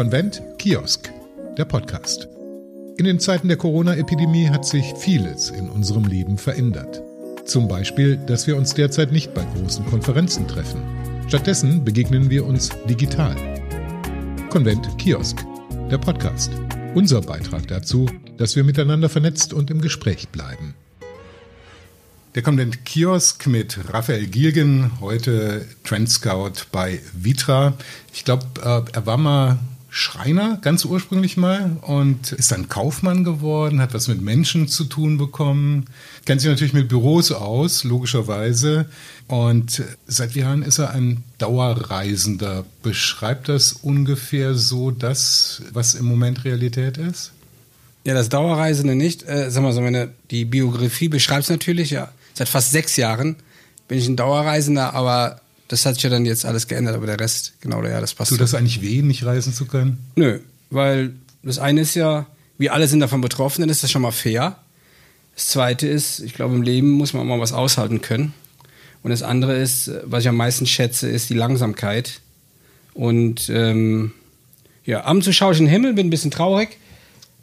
Konvent Kiosk, der Podcast. In den Zeiten der Corona-Epidemie hat sich vieles in unserem Leben verändert. Zum Beispiel, dass wir uns derzeit nicht bei großen Konferenzen treffen. Stattdessen begegnen wir uns digital. Konvent Kiosk, der Podcast. Unser Beitrag dazu, dass wir miteinander vernetzt und im Gespräch bleiben. Der Konvent Kiosk mit Raphael Gilgen, heute Trend Scout bei Vitra. Ich glaube, äh, er war mal Schreiner, ganz ursprünglich mal, und ist dann Kaufmann geworden, hat was mit Menschen zu tun bekommen, kennt sich natürlich mit Büros aus, logischerweise. Und seit Jahren ist er ein Dauerreisender. Beschreibt das ungefähr so das, was im Moment Realität ist? Ja, das Dauerreisende nicht. Äh, sag mal so, meine, die Biografie beschreibt es natürlich, ja. Seit fast sechs Jahren bin ich ein Dauerreisender, aber das hat sich ja dann jetzt alles geändert, aber der Rest, genau, ja, das passt. Tut das eigentlich weh, nicht reisen zu können? Nö, weil das eine ist ja, wir alle sind davon betroffen, dann ist das schon mal fair. Das zweite ist, ich glaube, im Leben muss man auch mal was aushalten können. Und das andere ist, was ich am meisten schätze, ist die Langsamkeit. Und ähm, ja, abends schaue ich in den Himmel, bin ein bisschen traurig,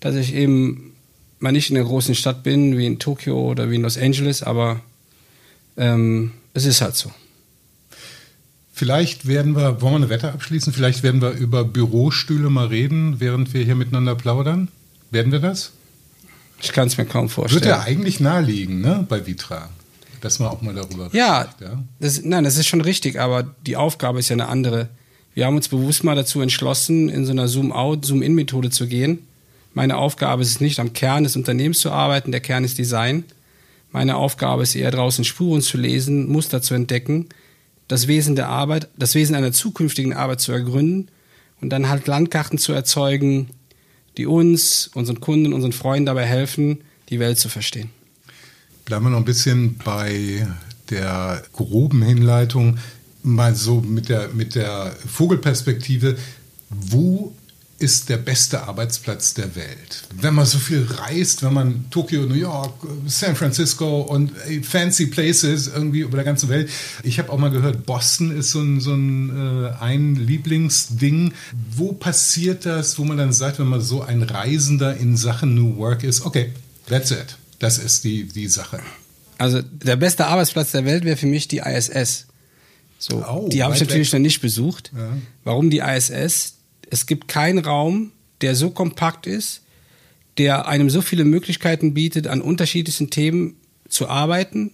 dass ich eben mal nicht in einer großen Stadt bin, wie in Tokio oder wie in Los Angeles, aber ähm, es ist halt so. Vielleicht werden wir, wollen wir eine Wette abschließen? Vielleicht werden wir über Bürostühle mal reden, während wir hier miteinander plaudern. Werden wir das? Ich kann es mir kaum vorstellen. Wird ja eigentlich naheliegen, ne, bei Vitra, dass man auch mal darüber ja, spricht. Ja, das, nein, das ist schon richtig, aber die Aufgabe ist ja eine andere. Wir haben uns bewusst mal dazu entschlossen, in so einer Zoom-out, Zoom-in-Methode zu gehen. Meine Aufgabe ist es nicht, am Kern des Unternehmens zu arbeiten. Der Kern ist Design. Meine Aufgabe ist eher draußen Spuren zu lesen, Muster zu entdecken das Wesen der Arbeit, das Wesen einer zukünftigen Arbeit zu ergründen und dann halt Landkarten zu erzeugen, die uns, unseren Kunden, unseren Freunden dabei helfen, die Welt zu verstehen. Bleiben wir noch ein bisschen bei der groben Hinleitung, mal so mit der, mit der Vogelperspektive. Wo ist der beste Arbeitsplatz der Welt. Wenn man so viel reist, wenn man Tokio, New York, San Francisco und fancy places irgendwie über der ganzen Welt. Ich habe auch mal gehört, Boston ist so ein, so ein, äh, ein Lieblingsding. Wo passiert das, wo man dann sagt, wenn man so ein Reisender in Sachen New Work ist, okay, that's it. Das ist die, die Sache. Also der beste Arbeitsplatz der Welt wäre für mich die ISS. So, oh, die habe ich natürlich noch nicht besucht. Ja. Warum die ISS? Es gibt keinen Raum, der so kompakt ist, der einem so viele Möglichkeiten bietet, an unterschiedlichsten Themen zu arbeiten,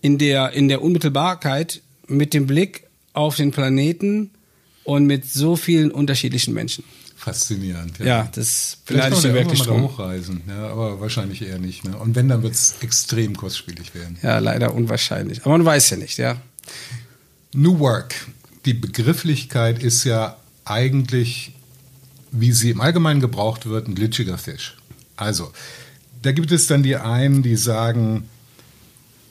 in der, in der Unmittelbarkeit mit dem Blick auf den Planeten und mit so vielen unterschiedlichen Menschen. Faszinierend. Ja, ja das vielleicht ich wirklich mal hochreisen, ja, aber wahrscheinlich eher nicht. Ne? Und wenn, dann wird es extrem kostspielig werden. Ja, leider unwahrscheinlich. Aber man weiß ja nicht, ja. New Work. Die Begrifflichkeit ist ja eigentlich, wie sie im Allgemeinen gebraucht wird, ein glitschiger Fisch. Also, da gibt es dann die einen, die sagen,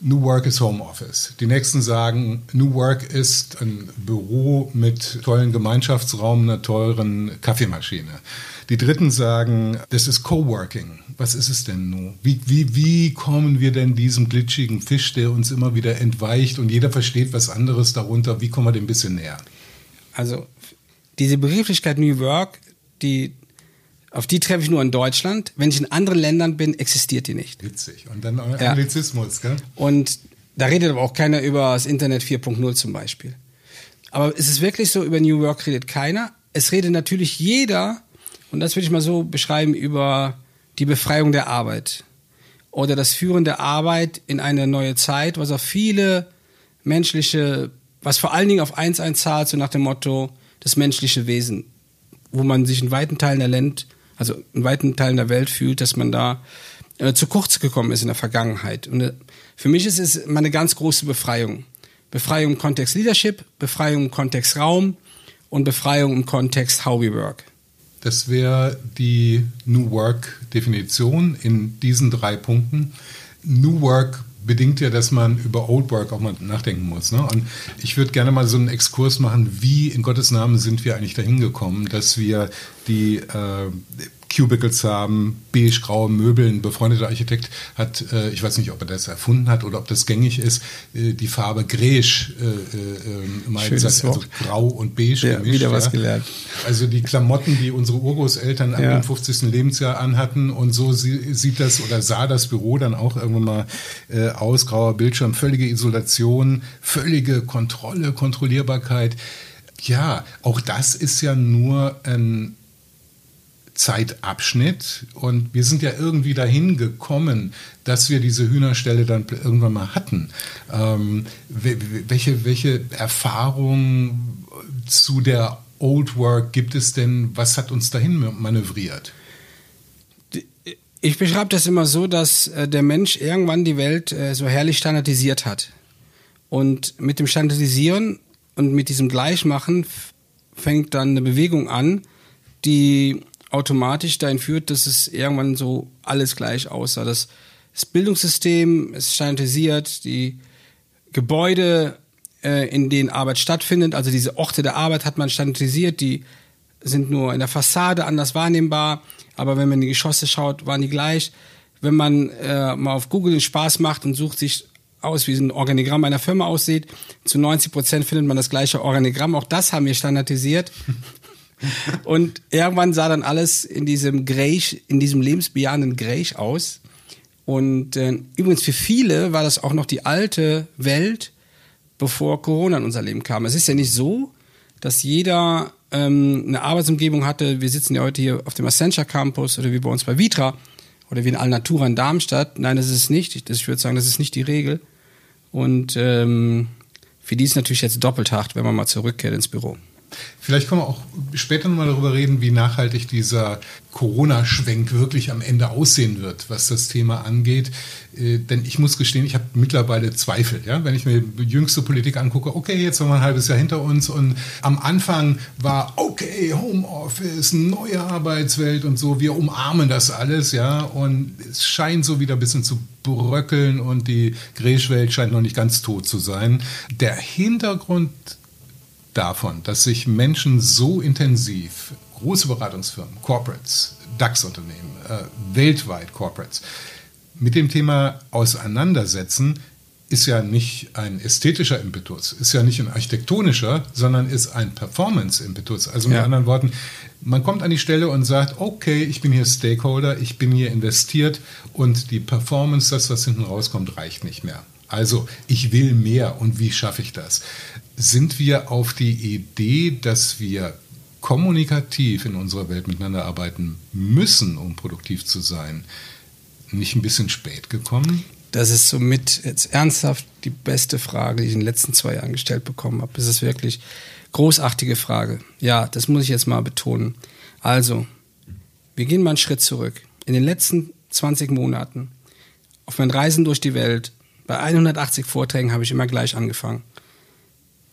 New Work ist Homeoffice. Die nächsten sagen, New Work ist ein Büro mit tollen Gemeinschaftsraum, einer teuren Kaffeemaschine. Die dritten sagen, das ist Coworking. Was ist es denn nun? Wie, wie, wie kommen wir denn diesem glitschigen Fisch, der uns immer wieder entweicht und jeder versteht was anderes darunter, wie kommen wir dem ein bisschen näher? Also diese Begrifflichkeit New Work, die, auf die treffe ich nur in Deutschland. Wenn ich in anderen Ländern bin, existiert die nicht. Witzig. Und dann Anglizismus, ja. gell? Und da redet aber auch keiner über das Internet 4.0 zum Beispiel. Aber es ist wirklich so, über New Work redet keiner. Es redet natürlich jeder, und das würde ich mal so beschreiben, über die Befreiung der Arbeit oder das Führen der Arbeit in eine neue Zeit, was auf viele menschliche, was vor allen Dingen auf eins einzahlt, so nach dem Motto, das menschliche Wesen, wo man sich in weiten Teilen der Land, also in weiten Teilen der Welt fühlt, dass man da äh, zu kurz gekommen ist in der Vergangenheit. Und äh, für mich ist es immer eine ganz große Befreiung. Befreiung im Kontext Leadership, Befreiung im Kontext Raum und Befreiung im Kontext How we work. Das wäre die New Work Definition in diesen drei Punkten. New Work bedingt ja, dass man über Old Work auch mal nachdenken muss. Ne? Und ich würde gerne mal so einen Exkurs machen, wie in Gottes Namen sind wir eigentlich dahin gekommen, dass wir die äh, Cubicles haben, beige-graue Möbel. Ein befreundeter Architekt hat, äh, ich weiß nicht, ob er das erfunden hat oder ob das gängig ist, äh, die Farbe Grège äh, äh, mal gesagt, also grau und beige ja, gemischt. Wieder was ja. gelernt. Also die Klamotten, die unsere Urgroßeltern ja. dem 50. Lebensjahr anhatten und so sieht das oder sah das Büro dann auch irgendwann mal äh, aus, grauer Bildschirm, völlige Isolation, völlige Kontrolle, Kontrollierbarkeit. Ja, auch das ist ja nur ein Zeitabschnitt und wir sind ja irgendwie dahin gekommen, dass wir diese Hühnerstelle dann irgendwann mal hatten. Ähm, welche, welche Erfahrungen zu der Old Work gibt es denn? Was hat uns dahin manövriert? Ich beschreibe das immer so, dass äh, der Mensch irgendwann die Welt äh, so herrlich standardisiert hat. Und mit dem Standardisieren und mit diesem Gleichmachen fängt dann eine Bewegung an, die automatisch dahin führt, dass es irgendwann so alles gleich aussah. Das, das Bildungssystem ist standardisiert, die Gebäude, äh, in denen Arbeit stattfindet, also diese Orte der Arbeit hat man standardisiert, die sind nur in der Fassade anders wahrnehmbar, aber wenn man in die Geschosse schaut, waren die gleich. Wenn man äh, mal auf Google den Spaß macht und sucht sich aus, wie ein Organigramm einer Firma aussieht, zu 90 Prozent findet man das gleiche Organigramm. Auch das haben wir standardisiert. Und irgendwann sah dann alles in diesem Gräch, in diesem lebensbejahenden Gräch aus. Und äh, übrigens für viele war das auch noch die alte Welt, bevor Corona in unser Leben kam. Es ist ja nicht so, dass jeder ähm, eine Arbeitsumgebung hatte. Wir sitzen ja heute hier auf dem Accenture Campus oder wie bei uns bei Vitra oder wie in Alnatura in Darmstadt. Nein, das ist es nicht. Ich, würde sagen, das ist nicht die Regel. Und ähm, für die ist natürlich jetzt doppelt hart, wenn man mal zurückkehrt ins Büro. Vielleicht können wir auch später nochmal darüber reden, wie nachhaltig dieser Corona-Schwenk wirklich am Ende aussehen wird, was das Thema angeht. Äh, denn ich muss gestehen, ich habe mittlerweile Zweifel. Ja? Wenn ich mir jüngste Politik angucke, okay, jetzt haben wir ein halbes Jahr hinter uns und am Anfang war, okay, Homeoffice, neue Arbeitswelt und so, wir umarmen das alles. ja. Und es scheint so wieder ein bisschen zu bröckeln und die Gräschwelt scheint noch nicht ganz tot zu sein. Der Hintergrund davon, dass sich Menschen so intensiv, große Beratungsfirmen, Corporates, DAX-Unternehmen, äh, weltweit Corporates, mit dem Thema auseinandersetzen, ist ja nicht ein ästhetischer Impetus, ist ja nicht ein architektonischer, sondern ist ein Performance-Impetus. Also mit ja. anderen Worten, man kommt an die Stelle und sagt, okay, ich bin hier Stakeholder, ich bin hier investiert und die Performance, das, was hinten rauskommt, reicht nicht mehr. Also ich will mehr und wie schaffe ich das? Sind wir auf die Idee, dass wir kommunikativ in unserer Welt miteinander arbeiten müssen, um produktiv zu sein, nicht ein bisschen spät gekommen? Das ist somit jetzt ernsthaft die beste Frage, die ich in den letzten zwei Jahren gestellt bekommen habe. Das ist wirklich großartige Frage. Ja, das muss ich jetzt mal betonen. Also, wir gehen mal einen Schritt zurück. In den letzten 20 Monaten auf meinen Reisen durch die Welt bei 180 Vorträgen habe ich immer gleich angefangen.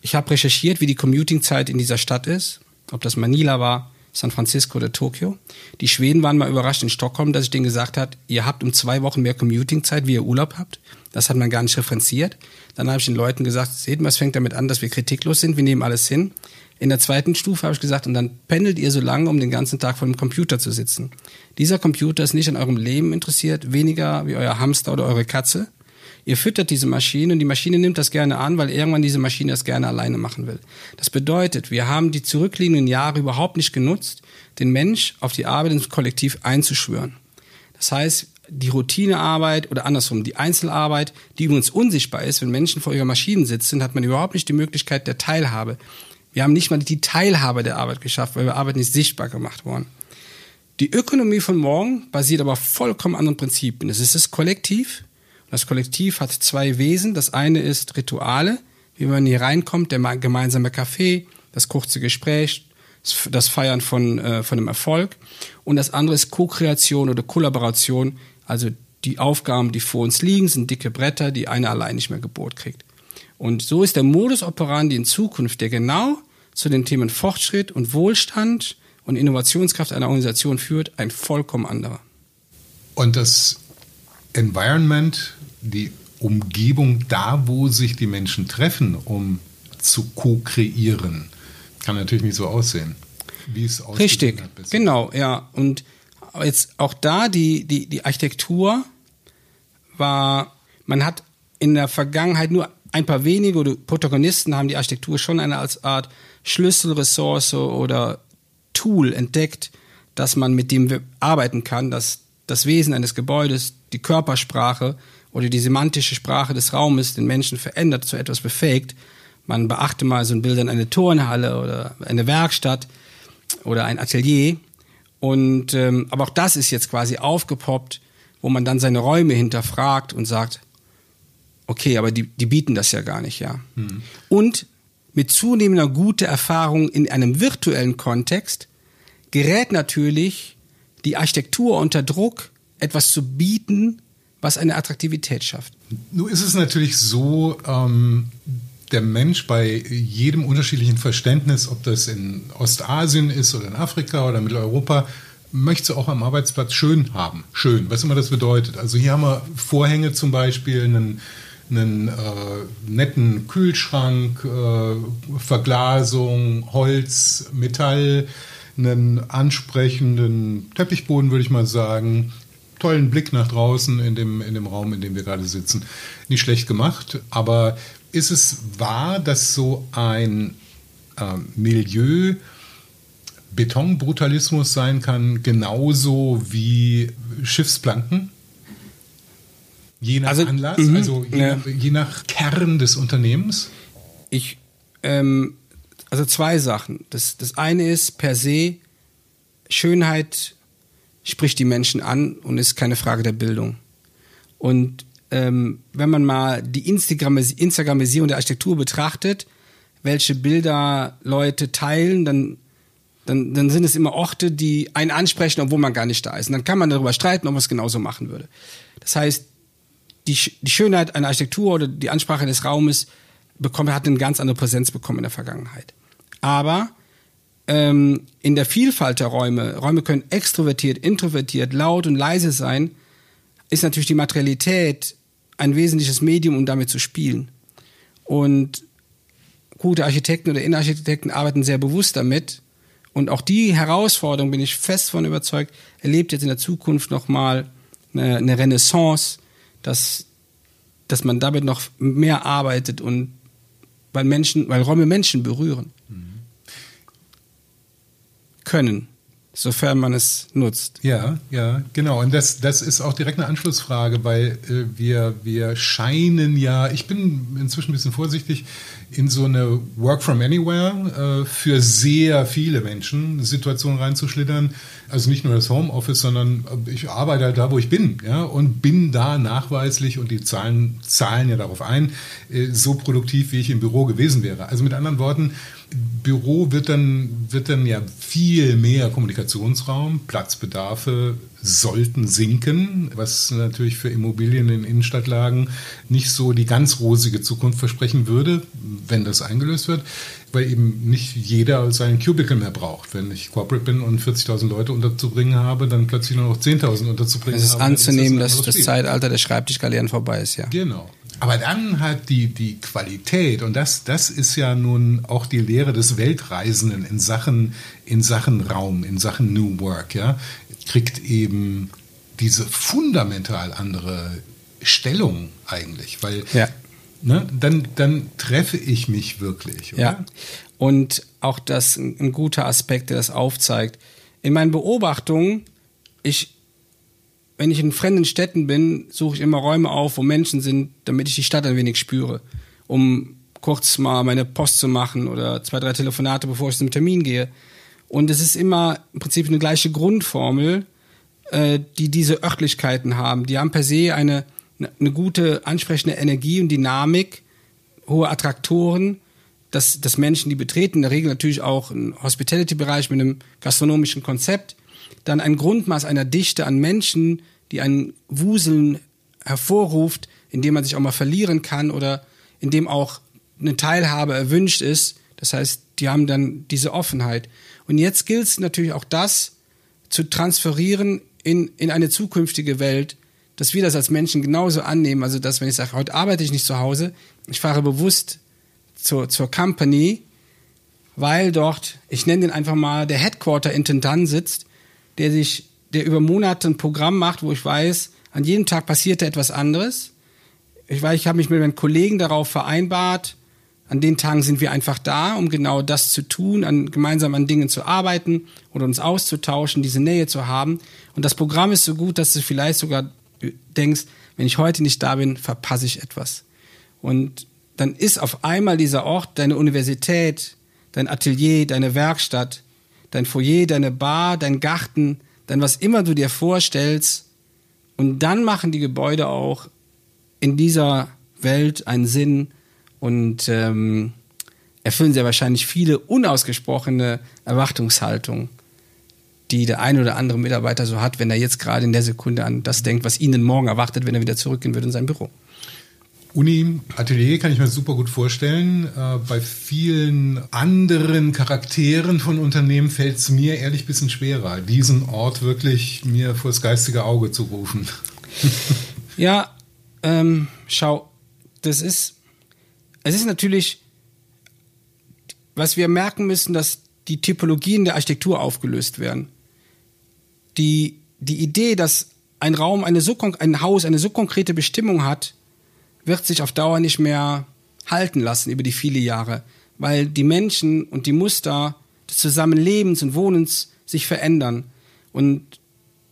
Ich habe recherchiert, wie die Commuting-Zeit in dieser Stadt ist, ob das Manila war, San Francisco oder Tokio. Die Schweden waren mal überrascht in Stockholm, dass ich denen gesagt habe, ihr habt um zwei Wochen mehr Commuting-Zeit, wie ihr Urlaub habt. Das hat man gar nicht referenziert. Dann habe ich den Leuten gesagt, seht mal, es fängt damit an, dass wir kritiklos sind, wir nehmen alles hin. In der zweiten Stufe habe ich gesagt, und dann pendelt ihr so lange, um den ganzen Tag vor dem Computer zu sitzen. Dieser Computer ist nicht an eurem Leben interessiert, weniger wie euer Hamster oder eure Katze. Ihr füttert diese Maschine und die Maschine nimmt das gerne an, weil irgendwann diese Maschine das gerne alleine machen will. Das bedeutet, wir haben die zurückliegenden Jahre überhaupt nicht genutzt, den Mensch auf die Arbeit ins Kollektiv einzuschwören. Das heißt, die Routinearbeit oder andersrum, die Einzelarbeit, die übrigens unsichtbar ist, wenn Menschen vor ihrer Maschine sitzen, hat man überhaupt nicht die Möglichkeit der Teilhabe. Wir haben nicht mal die Teilhabe der Arbeit geschafft, weil wir Arbeit nicht sichtbar gemacht worden. Die Ökonomie von morgen basiert aber auf vollkommen anderen Prinzipien. Es ist das Kollektiv, das Kollektiv hat zwei Wesen. Das eine ist Rituale, wie man hier reinkommt, der gemeinsame Kaffee, das kurze Gespräch, das Feiern von, äh, von einem Erfolg. Und das andere ist Co-Kreation oder Kollaboration, also die Aufgaben, die vor uns liegen, sind dicke Bretter, die einer allein nicht mehr gebohrt kriegt. Und so ist der Modus operandi in Zukunft, der genau zu den Themen Fortschritt und Wohlstand und Innovationskraft einer Organisation führt, ein vollkommen anderer. Und das Environment, die Umgebung da, wo sich die Menschen treffen, um zu co-kreieren, kann natürlich nicht so aussehen, wie es aussieht. Richtig, genau, ja. Und jetzt auch da, die, die, die Architektur war, man hat in der Vergangenheit nur ein paar wenige oder Protagonisten haben die Architektur schon eine als Art Schlüsselressource oder Tool entdeckt, dass man mit dem arbeiten kann, dass das Wesen eines Gebäudes, die Körpersprache oder die semantische Sprache des Raumes den Menschen verändert, zu etwas befähigt. Man beachte mal so ein Bild in eine Turnhalle oder eine Werkstatt oder ein Atelier. Und ähm, aber auch das ist jetzt quasi aufgepoppt, wo man dann seine Räume hinterfragt und sagt, okay, aber die, die bieten das ja gar nicht, ja. Hm. Und mit zunehmender guter Erfahrung in einem virtuellen Kontext gerät natürlich die Architektur unter Druck, etwas zu bieten, was eine Attraktivität schafft. Nun ist es natürlich so, ähm, der Mensch bei jedem unterschiedlichen Verständnis, ob das in Ostasien ist oder in Afrika oder Mitteleuropa, möchte auch am Arbeitsplatz schön haben. Schön, was immer das bedeutet. Also hier haben wir Vorhänge zum Beispiel, einen, einen äh, netten Kühlschrank, äh, Verglasung, Holz, Metall, einen ansprechenden Teppichboden, würde ich mal sagen, tollen Blick nach draußen in dem, in dem Raum, in dem wir gerade sitzen. Nicht schlecht gemacht, aber ist es wahr, dass so ein äh, Milieu Betonbrutalismus sein kann, genauso wie Schiffsplanken? Je nach also, Anlass, mh, also je, ja. nach, je, nach, Kern des Unternehmens? Ich, ähm, also zwei Sachen. Das, das eine ist per se, Schönheit spricht die Menschen an und ist keine Frage der Bildung. Und ähm, wenn man mal die Instagramis Instagramisierung der Architektur betrachtet, welche Bilder Leute teilen, dann, dann, dann sind es immer Orte, die einen ansprechen, obwohl man gar nicht da ist. Und dann kann man darüber streiten, ob man es genauso machen würde. Das heißt, die, die Schönheit einer Architektur oder die Ansprache des Raumes bekommen, hat eine ganz andere Präsenz bekommen in der Vergangenheit. Aber ähm, in der Vielfalt der Räume, Räume können extrovertiert, introvertiert, laut und leise sein, ist natürlich die Materialität ein wesentliches Medium, um damit zu spielen. Und gute Architekten oder Innenarchitekten arbeiten sehr bewusst damit. Und auch die Herausforderung, bin ich fest von überzeugt, erlebt jetzt in der Zukunft nochmal eine, Renaissance, dass, dass man damit noch mehr arbeitet und weil Menschen, weil Räume Menschen berühren. Können, sofern man es nutzt. Ja, ja, genau. Und das, das ist auch direkt eine Anschlussfrage, weil äh, wir, wir scheinen ja, ich bin inzwischen ein bisschen vorsichtig, in so eine Work from Anywhere äh, für sehr viele Menschen Situation reinzuschlittern. Also nicht nur das Homeoffice, sondern ich arbeite halt da, wo ich bin, ja, und bin da nachweislich und die Zahlen zahlen ja darauf ein, äh, so produktiv, wie ich im Büro gewesen wäre. Also mit anderen Worten, Büro wird dann, wird dann ja viel mehr Kommunikationsraum, Platzbedarfe sollten sinken, was natürlich für Immobilien in Innenstadtlagen nicht so die ganz rosige Zukunft versprechen würde, wenn das eingelöst wird, weil eben nicht jeder seinen Cubicle mehr braucht. Wenn ich Corporate bin und 40.000 Leute unterzubringen habe, dann plötzlich nur noch 10.000 unterzubringen habe. Es ist anzunehmen, ist das dass das Zeitalter der Schreibtischgaleeren vorbei ist, ja. Genau. Aber dann hat die, die Qualität, und das, das ist ja nun auch die Lehre des Weltreisenden in Sachen, in Sachen Raum, in Sachen New Work, ja, kriegt eben diese fundamental andere Stellung eigentlich, weil ja. ne, dann, dann treffe ich mich wirklich. Oder? Ja, und auch das ein guter Aspekt, der das aufzeigt. In meinen Beobachtungen, ich wenn ich in fremden Städten bin, suche ich immer Räume auf, wo Menschen sind, damit ich die Stadt ein wenig spüre, um kurz mal meine Post zu machen oder zwei, drei Telefonate, bevor ich zum Termin gehe. Und es ist immer im Prinzip eine gleiche Grundformel, äh, die diese Örtlichkeiten haben. Die haben per se eine, eine gute, ansprechende Energie und Dynamik, hohe Attraktoren, dass, dass Menschen, die betreten, in der Regel natürlich auch einen Hospitality-Bereich mit einem gastronomischen Konzept, dann ein Grundmaß einer Dichte an Menschen, die ein Wuseln hervorruft, in dem man sich auch mal verlieren kann oder in dem auch eine Teilhabe erwünscht ist. Das heißt, die haben dann diese Offenheit. Und jetzt gilt es natürlich auch das zu transferieren in, in eine zukünftige Welt, dass wir das als Menschen genauso annehmen. Also, dass wenn ich sage, heute arbeite ich nicht zu Hause, ich fahre bewusst zur, zur Company, weil dort, ich nenne den einfach mal, der Headquarter-Intendant sitzt, der sich der über Monate ein Programm macht, wo ich weiß, an jedem Tag passiert da etwas anderes. Ich weiß, ich habe mich mit meinen Kollegen darauf vereinbart. An den Tagen sind wir einfach da, um genau das zu tun, an, gemeinsam an Dingen zu arbeiten oder uns auszutauschen, diese Nähe zu haben. Und das Programm ist so gut, dass du vielleicht sogar denkst, wenn ich heute nicht da bin, verpasse ich etwas. Und dann ist auf einmal dieser Ort deine Universität, dein Atelier, deine Werkstatt, dein Foyer, deine Bar, dein Garten, dein was immer du dir vorstellst. Und dann machen die Gebäude auch in dieser Welt einen Sinn und ähm, erfüllen sehr wahrscheinlich viele unausgesprochene Erwartungshaltungen, die der ein oder andere Mitarbeiter so hat, wenn er jetzt gerade in der Sekunde an das denkt, was ihn morgen erwartet, wenn er wieder zurückgehen würde in sein Büro. Uni, Atelier kann ich mir super gut vorstellen. Äh, bei vielen anderen Charakteren von Unternehmen fällt es mir ehrlich ein bisschen schwerer, diesen Ort wirklich mir vors geistige Auge zu rufen. ja, ähm, schau, das ist, es ist natürlich, was wir merken müssen, dass die Typologien der Architektur aufgelöst werden. Die, die Idee, dass ein Raum eine so, ein Haus eine so konkrete Bestimmung hat, wird sich auf Dauer nicht mehr halten lassen über die viele Jahre, weil die Menschen und die Muster des Zusammenlebens und Wohnens sich verändern. Und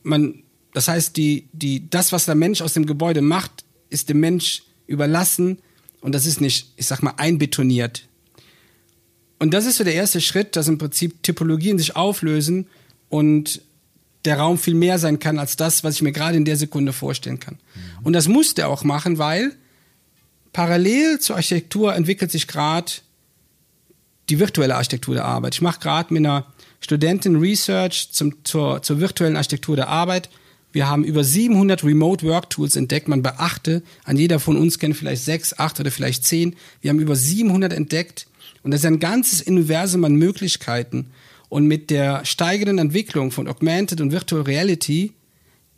man, das heißt, die, die, das, was der Mensch aus dem Gebäude macht, ist dem Mensch überlassen und das ist nicht, ich sag mal, einbetoniert. Und das ist so der erste Schritt, dass im Prinzip Typologien sich auflösen und der Raum viel mehr sein kann als das, was ich mir gerade in der Sekunde vorstellen kann. Mhm. Und das muss der auch machen, weil parallel zur Architektur entwickelt sich gerade die virtuelle Architektur der Arbeit. Ich mache gerade mit einer Studentin Research zum, zur, zur virtuellen Architektur der Arbeit. Wir haben über 700 Remote Work Tools entdeckt. Man beachte, an jeder von uns kennt vielleicht sechs, acht oder vielleicht zehn. Wir haben über 700 entdeckt. Und das ist ein ganzes Universum an Möglichkeiten. Und mit der steigenden Entwicklung von Augmented und Virtual Reality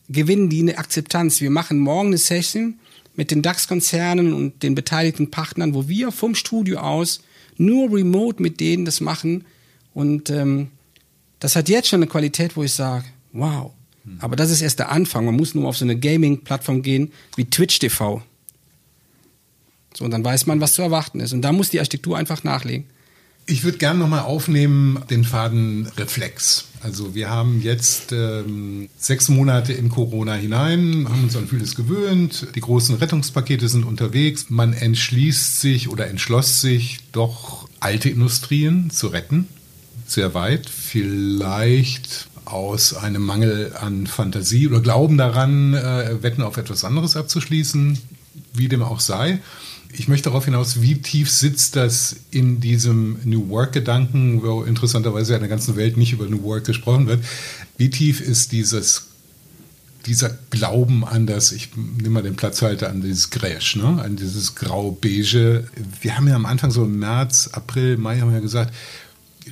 gewinnen die eine Akzeptanz. Wir machen morgen eine Session mit den DAX-Konzernen und den beteiligten Partnern, wo wir vom Studio aus nur remote mit denen das machen. Und ähm, das hat jetzt schon eine Qualität, wo ich sage, wow. Hm. Aber das ist erst der Anfang. Man muss nur auf so eine Gaming-Plattform gehen wie Twitch TV. So, und dann weiß man, was zu erwarten ist. Und da muss die Architektur einfach nachlegen. Ich würde gerne nochmal aufnehmen den Faden Reflex. Also wir haben jetzt ähm, sechs Monate in Corona hinein, haben uns an vieles gewöhnt. Die großen Rettungspakete sind unterwegs. Man entschließt sich oder entschloss sich, doch alte Industrien zu retten. Sehr weit. Vielleicht aus einem Mangel an Fantasie oder Glauben daran, äh, Wetten auf etwas anderes abzuschließen, wie dem auch sei ich möchte darauf hinaus, wie tief sitzt das in diesem New Work-Gedanken, wo interessanterweise in der ganzen Welt nicht über New Work gesprochen wird. Wie tief ist dieses, dieser Glauben an das, ich nehme mal den Platzhalter an dieses Gräsch, ne? an dieses Grau-Beige. Wir haben ja am Anfang so im März, April, Mai haben wir ja gesagt,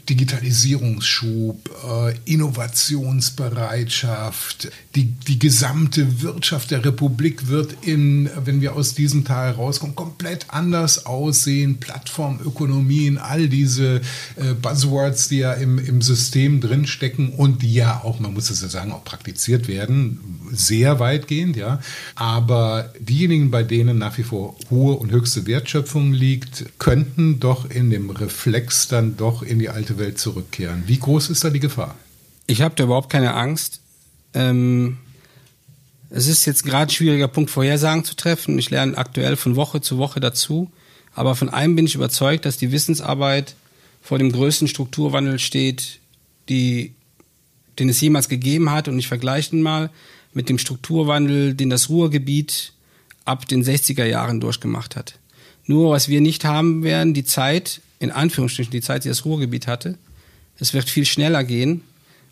Digitalisierungsschub, äh, Innovationsbereitschaft, die, die gesamte Wirtschaft der Republik wird in, wenn wir aus diesem Tal rauskommen, komplett anders aussehen. Plattformökonomien, all diese äh, Buzzwords, die ja im, im System drinstecken und die ja auch, man muss es ja sagen, auch praktiziert werden, sehr weitgehend, ja. Aber diejenigen, bei denen nach wie vor hohe und höchste Wertschöpfung liegt, könnten doch in dem Reflex dann doch in die alte Welt zurückkehren. Wie groß ist da die Gefahr? Ich habe da überhaupt keine Angst. Ähm, es ist jetzt gerade ein schwieriger Punkt, Vorhersagen zu treffen. Ich lerne aktuell von Woche zu Woche dazu. Aber von einem bin ich überzeugt, dass die Wissensarbeit vor dem größten Strukturwandel steht, die, den es jemals gegeben hat. Und ich vergleiche ihn mal mit dem Strukturwandel, den das Ruhrgebiet ab den 60er Jahren durchgemacht hat. Nur was wir nicht haben werden, die Zeit, in Anführungsstrichen die Zeit, die das Ruhrgebiet hatte. Es wird viel schneller gehen.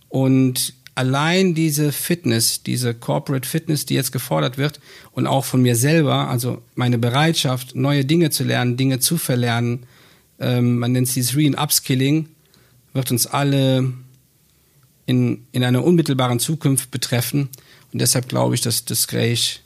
Und allein diese Fitness, diese Corporate Fitness, die jetzt gefordert wird und auch von mir selber, also meine Bereitschaft, neue Dinge zu lernen, Dinge zu verlernen, ähm, man nennt es dieses Re- und Upskilling, wird uns alle in, in einer unmittelbaren Zukunft betreffen. Und deshalb glaube ich, dass das Gespräch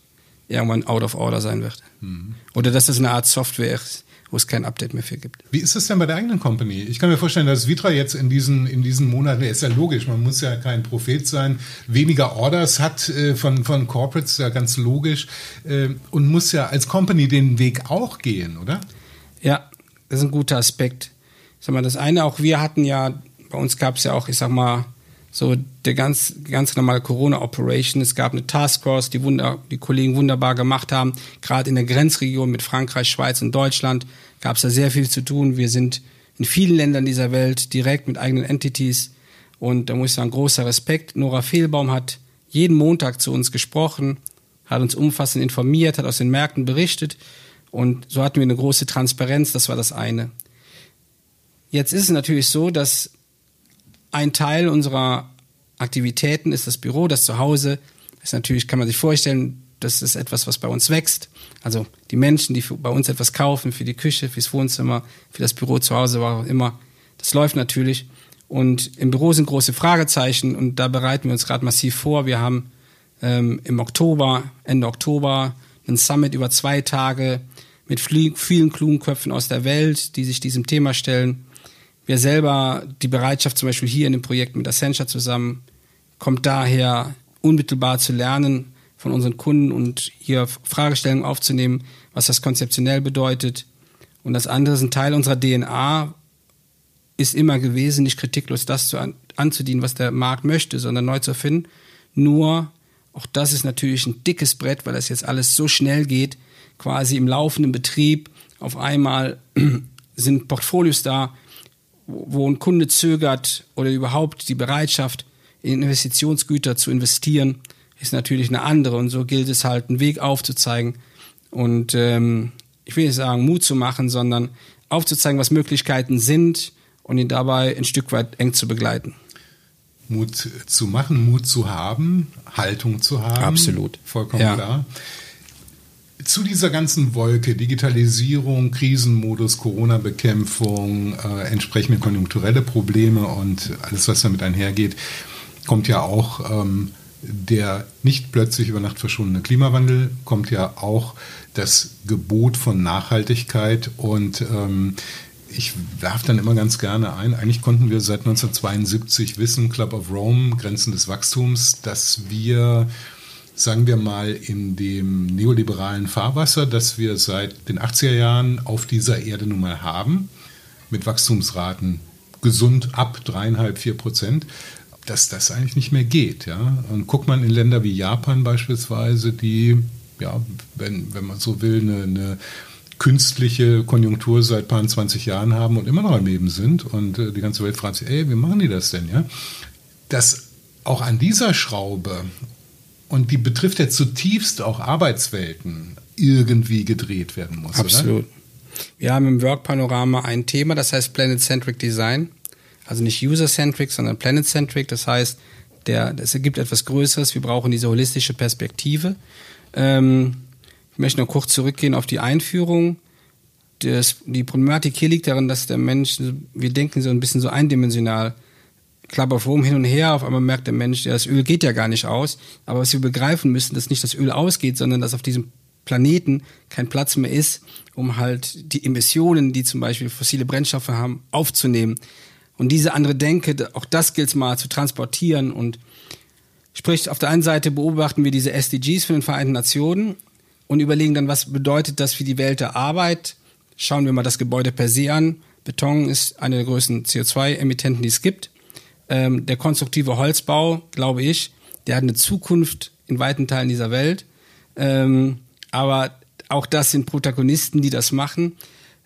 irgendwann out of order sein wird. Mhm. Oder dass das eine Art Software ist, wo es kein Update mehr für gibt. Wie ist es denn bei der eigenen Company? Ich kann mir vorstellen, dass Vitra jetzt in diesen, in diesen Monaten, ist ja logisch, man muss ja kein Prophet sein, weniger Orders hat äh, von, von Corporates, ja ganz logisch, äh, und muss ja als Company den Weg auch gehen, oder? Ja, das ist ein guter Aspekt. Ich sag mal, das eine, auch wir hatten ja, bei uns gab es ja auch, ich sag mal, so der ganz, ganz normale Corona-Operation. Es gab eine Taskforce, die, wunder, die Kollegen wunderbar gemacht haben. Gerade in der Grenzregion mit Frankreich, Schweiz und Deutschland gab es da sehr viel zu tun. Wir sind in vielen Ländern dieser Welt direkt mit eigenen Entities. Und da muss ich sagen, großer Respekt. Nora Fehlbaum hat jeden Montag zu uns gesprochen, hat uns umfassend informiert, hat aus den Märkten berichtet. Und so hatten wir eine große Transparenz. Das war das eine. Jetzt ist es natürlich so, dass ein Teil unserer Aktivitäten ist das Büro, das Zuhause. Das ist natürlich, kann man sich vorstellen, das ist etwas, was bei uns wächst. Also die Menschen, die bei uns etwas kaufen, für die Küche, fürs Wohnzimmer, für das Büro zu Hause, war auch immer, das läuft natürlich. Und im Büro sind große Fragezeichen und da bereiten wir uns gerade massiv vor. Wir haben ähm, im Oktober, Ende Oktober, einen Summit über zwei Tage mit vielen klugen Köpfen aus der Welt, die sich diesem Thema stellen wir selber, die Bereitschaft zum Beispiel hier in dem Projekt mit Accenture zusammen, kommt daher, unmittelbar zu lernen von unseren Kunden und hier Fragestellungen aufzunehmen, was das konzeptionell bedeutet. Und das andere ist ein Teil unserer DNA, ist immer gewesen, nicht kritiklos das zu an, anzudienen, was der Markt möchte, sondern neu zu erfinden. Nur, auch das ist natürlich ein dickes Brett, weil das jetzt alles so schnell geht, quasi im laufenden Betrieb. Auf einmal sind Portfolios da, wo ein Kunde zögert oder überhaupt die Bereitschaft, in Investitionsgüter zu investieren, ist natürlich eine andere. Und so gilt es halt, einen Weg aufzuzeigen und ähm, ich will nicht sagen, Mut zu machen, sondern aufzuzeigen, was Möglichkeiten sind und ihn dabei ein Stück weit eng zu begleiten. Mut zu machen, Mut zu haben, Haltung zu haben. Absolut. Vollkommen ja. klar zu dieser ganzen Wolke, Digitalisierung, Krisenmodus, Corona-Bekämpfung, äh, entsprechende konjunkturelle Probleme und alles, was damit einhergeht, kommt ja auch ähm, der nicht plötzlich über Nacht verschwundene Klimawandel, kommt ja auch das Gebot von Nachhaltigkeit. Und ähm, ich werfe dann immer ganz gerne ein, eigentlich konnten wir seit 1972 wissen, Club of Rome, Grenzen des Wachstums, dass wir sagen wir mal, in dem neoliberalen Fahrwasser, das wir seit den 80er Jahren auf dieser Erde nun mal haben, mit Wachstumsraten gesund ab dreieinhalb, vier Prozent, dass das eigentlich nicht mehr geht. Ja? Und guckt man in Länder wie Japan beispielsweise, die, ja, wenn, wenn man so will, eine, eine künstliche Konjunktur seit paar 20 Jahren haben und immer noch am Leben sind und äh, die ganze Welt fragt sich, ey, wie machen die das denn? Ja? Dass auch an dieser Schraube und die betrifft ja zutiefst auch Arbeitswelten, irgendwie gedreht werden muss. Absolut. Oder? Wir haben im Work-Panorama ein Thema, das heißt Planet-Centric Design. Also nicht User-Centric, sondern Planet-Centric. Das heißt, der, das ergibt etwas Größeres. Wir brauchen diese holistische Perspektive. Ähm, ich möchte noch kurz zurückgehen auf die Einführung. Das, die Problematik hier liegt darin, dass der Mensch, wir denken so ein bisschen so eindimensional Club of Rome hin und her, auf einmal merkt der Mensch, das Öl geht ja gar nicht aus. Aber was wir begreifen müssen, dass nicht das Öl ausgeht, sondern dass auf diesem Planeten kein Platz mehr ist, um halt die Emissionen, die zum Beispiel fossile Brennstoffe haben, aufzunehmen. Und diese andere Denke, auch das gilt es mal zu transportieren und sprich, auf der einen Seite beobachten wir diese SDGs von den Vereinten Nationen und überlegen dann, was bedeutet das für die Welt der Arbeit. Schauen wir mal das Gebäude per se an. Beton ist eine der größten CO2-Emittenten, die es gibt ähm, der konstruktive Holzbau, glaube ich, der hat eine Zukunft in weiten Teilen dieser Welt. Ähm, aber auch das sind Protagonisten, die das machen.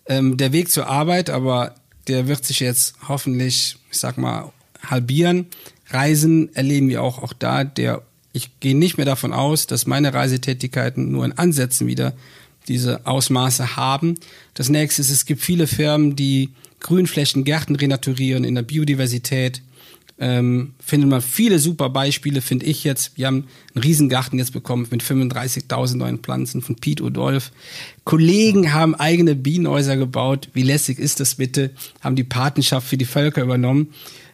Ähm, der Weg zur Arbeit, aber der wird sich jetzt hoffentlich, ich sag mal, halbieren. Reisen erleben wir auch, auch da. Der, ich gehe nicht mehr davon aus, dass meine Reisetätigkeiten nur in Ansätzen wieder diese Ausmaße haben. Das nächste ist, es gibt viele Firmen, die Grünflächen, Gärten renaturieren in der Biodiversität ähm, findet man viele super Beispiele, finde ich jetzt. Wir haben einen Riesengarten jetzt bekommen mit 35.000 neuen Pflanzen von Pete Odolf. Kollegen haben eigene Bienenhäuser gebaut. Wie lässig ist das bitte? Haben die Patenschaft für die Völker übernommen.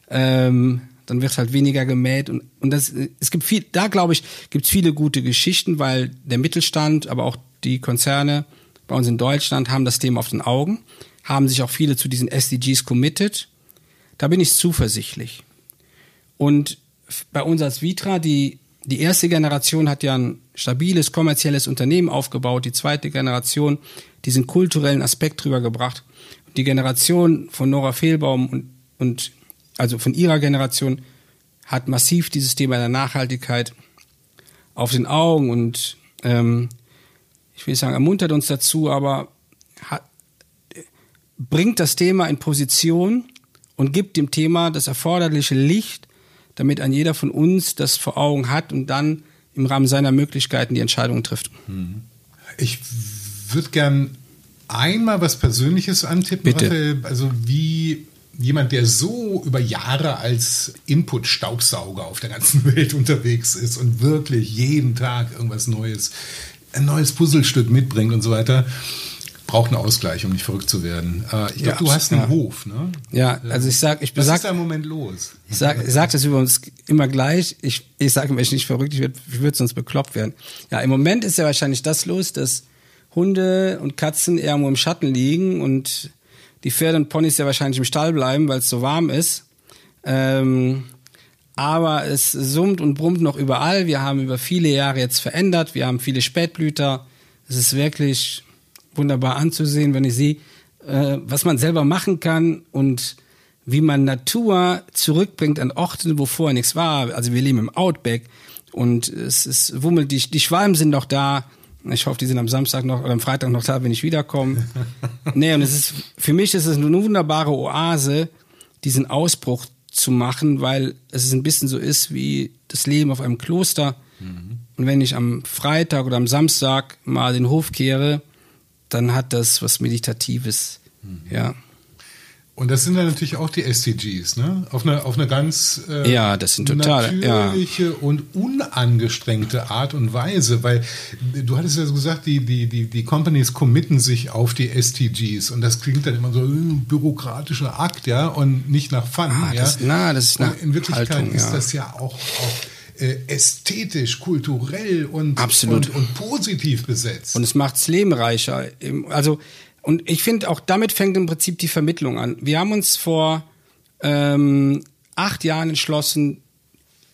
Ähm, dann wird halt weniger gemäht und, und das, es gibt viel, da glaube ich, gibt es viele gute Geschichten, weil der Mittelstand, aber auch die Konzerne bei uns in Deutschland haben das Thema auf den Augen, haben sich auch viele zu diesen SDGs committed. Da bin ich zuversichtlich. Und bei uns als Vitra, die, die erste Generation hat ja ein stabiles kommerzielles Unternehmen aufgebaut, die zweite Generation diesen kulturellen Aspekt drüber gebracht. Die Generation von Nora Fehlbaum und, und also von ihrer Generation hat massiv dieses Thema der Nachhaltigkeit auf den Augen und ähm, ich will nicht sagen, ermuntert uns dazu, aber hat, bringt das Thema in Position und gibt dem Thema das erforderliche Licht, damit ein jeder von uns das vor Augen hat und dann im Rahmen seiner Möglichkeiten die Entscheidungen trifft. Hm. Ich würde gern einmal was Persönliches antippen, Bitte. Raphael. Also wie jemand, der so über Jahre als Input-Staubsauger auf der ganzen Welt unterwegs ist und wirklich jeden Tag irgendwas Neues, ein neues Puzzlestück mitbringt und so weiter, braucht einen Ausgleich, um nicht verrückt zu werden. Äh, ich glaube, ja, du hast einen ja. Hof, ne? Ja, also ich sag, ich Was sag, ist da im Moment los? Ich sag, ich sag das über uns immer gleich. Ich, ich sage mir, ich nicht verrückt, ich würde ich würd sonst bekloppt werden. Ja, im Moment ist ja wahrscheinlich das los, dass Hunde und Katzen irgendwo im Schatten liegen und die Pferde und Ponys ja wahrscheinlich im Stall bleiben, weil es so warm ist. Ähm, aber es summt und brummt noch überall. Wir haben über viele Jahre jetzt verändert. Wir haben viele Spätblüter. Es ist wirklich wunderbar anzusehen, wenn ich sehe, äh, was man selber machen kann und wie man Natur zurückbringt an Orten, wo vorher nichts war. Also wir leben im Outback und es ist wummelt, die, die Schwalben sind noch da. Ich hoffe, die sind am Samstag noch oder am Freitag noch da, wenn ich wiederkomme. nee, und es ist, für mich ist es eine wunderbare Oase, diesen Ausbruch zu machen, weil es ein bisschen so ist wie das Leben auf einem Kloster. Mhm. Und wenn ich am Freitag oder am Samstag mal den Hof kehre, dann hat das was Meditatives. Mhm. Ja. Und das sind dann natürlich auch die SDGs, ne? Auf eine, auf eine ganz äh, ja, das sind total, natürliche ja. und unangestrengte Art und Weise, weil du hattest ja so gesagt, die, die, die, die Companies committen sich auf die SDGs und das klingt dann immer so ein äh, bürokratischer Akt, ja, und nicht nach Fun. Ah, ja? Das, na, das ist nach in Wirklichkeit Haltung, ist das ja auch, auch äh, ästhetisch, kulturell und, Absolut. Und, und positiv besetzt. Und es macht das Leben reicher. Also und ich finde, auch damit fängt im Prinzip die Vermittlung an. Wir haben uns vor ähm, acht Jahren entschlossen,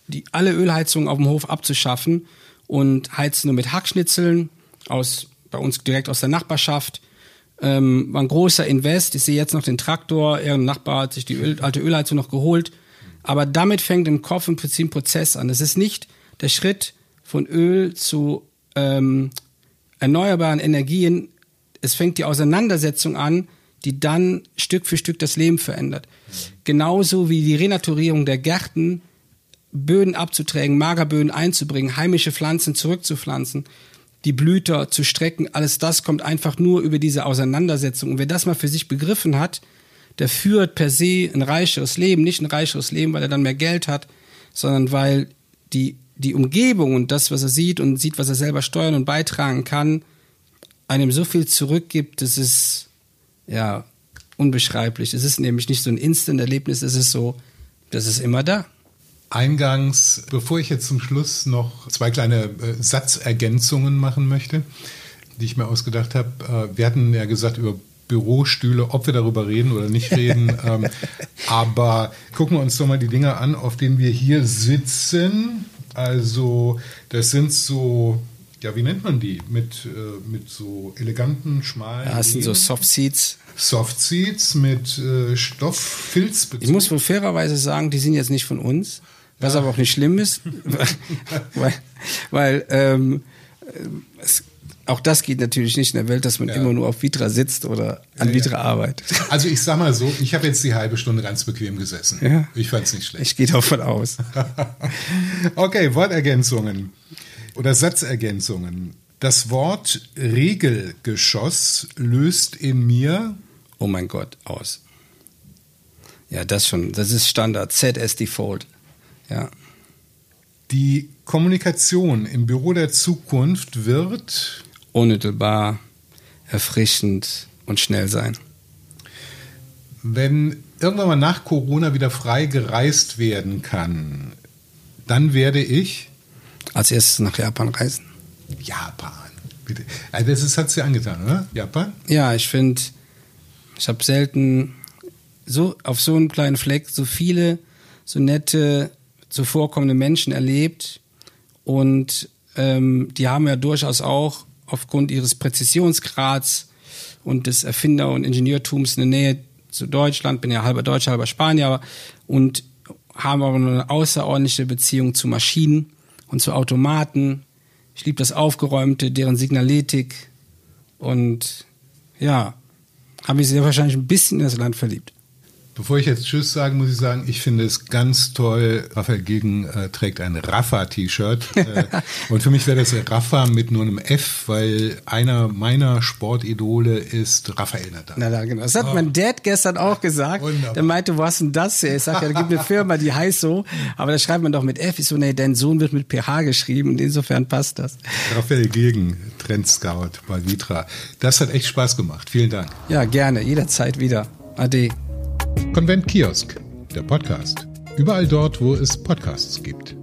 die, alle Ölheizungen auf dem Hof abzuschaffen und heizen nur mit Hackschnitzeln aus, bei uns direkt aus der Nachbarschaft. Ähm, war ein großer Invest. Ich sehe jetzt noch den Traktor. Ihren Nachbar hat sich die Öl, alte Ölheizung noch geholt. Aber damit fängt im Kopf im Prinzip ein Prozess an. Es ist nicht der Schritt von Öl zu ähm, erneuerbaren Energien es fängt die Auseinandersetzung an, die dann Stück für Stück das Leben verändert. Genauso wie die Renaturierung der Gärten, Böden abzuträgen, Magerböden einzubringen, heimische Pflanzen zurückzupflanzen, die Blüter zu strecken, alles das kommt einfach nur über diese Auseinandersetzung. Und wer das mal für sich begriffen hat, der führt per se ein reicheres Leben, nicht ein reicheres Leben, weil er dann mehr Geld hat, sondern weil die, die Umgebung und das, was er sieht und sieht, was er selber steuern und beitragen kann, einem so viel zurückgibt, das ist ja unbeschreiblich. Es ist nämlich nicht so ein Instant-Erlebnis, es ist so, das ist immer da. Eingangs, bevor ich jetzt zum Schluss noch zwei kleine äh, Satzergänzungen machen möchte, die ich mir ausgedacht habe. Äh, wir hatten ja gesagt über Bürostühle, ob wir darüber reden oder nicht reden. ähm, aber gucken wir uns doch mal die Dinge an, auf denen wir hier sitzen. Also, das sind so ja, wie nennt man die? Mit, äh, mit so eleganten, schmalen. Ja, das sind so Soft Seats. Soft Seats mit äh, Stofffilz. Ich muss wohl fairerweise sagen, die sind jetzt nicht von uns, was ja. aber auch nicht schlimm ist, weil, weil ähm, es, auch das geht natürlich nicht in der Welt, dass man ja. immer nur auf Vitra sitzt oder an ja, Vitra arbeitet. Also ich sag mal so, ich habe jetzt die halbe Stunde ganz bequem gesessen. Ja. Ich fand es nicht schlecht. Ich gehe davon aus. okay, Wortergänzungen oder Satzergänzungen. Das Wort Regelgeschoss löst in mir. Oh mein Gott, aus. Ja, das schon. Das ist Standard. Z as Default. Ja. Die Kommunikation im Büro der Zukunft wird unmittelbar, erfrischend und schnell sein. Wenn irgendwann mal nach Corona wieder frei gereist werden kann, dann werde ich als erstes nach Japan reisen? Japan. Also das hat es dir angetan, oder? Japan? Ja, ich finde, ich habe selten so auf so einem kleinen Fleck so viele, so nette, so vorkommende Menschen erlebt. Und ähm, die haben ja durchaus auch aufgrund ihres Präzisionsgrads und des Erfinder- und Ingenieurtums eine Nähe zu Deutschland, bin ja halber Deutscher, halber Spanier und haben aber eine außerordentliche Beziehung zu Maschinen und zu Automaten. Ich liebe das Aufgeräumte, deren Signaletik und ja, habe ich sehr wahrscheinlich ein bisschen in das Land verliebt. Bevor ich jetzt Tschüss sage, muss ich sagen, ich finde es ganz toll. Raphael Gegen äh, trägt ein Rafa-T-Shirt. Äh, und für mich wäre das Rafa mit nur einem F, weil einer meiner Sportidole ist Raphael Nadal. Nadal, genau. Das hat oh. mein Dad gestern auch gesagt. Wunderbar. Der meinte, wo hast denn das her? Ich sage, ja, da gibt eine Firma, die heißt so, aber da schreibt man doch mit F. Ich so, nee, dein Sohn wird mit PH geschrieben und insofern passt das. Raphael Gegen, Trendscout bei Vitra. Das hat echt Spaß gemacht. Vielen Dank. Ja, gerne. Jederzeit wieder. Ade. Konvent Kiosk, der Podcast. Überall dort, wo es Podcasts gibt.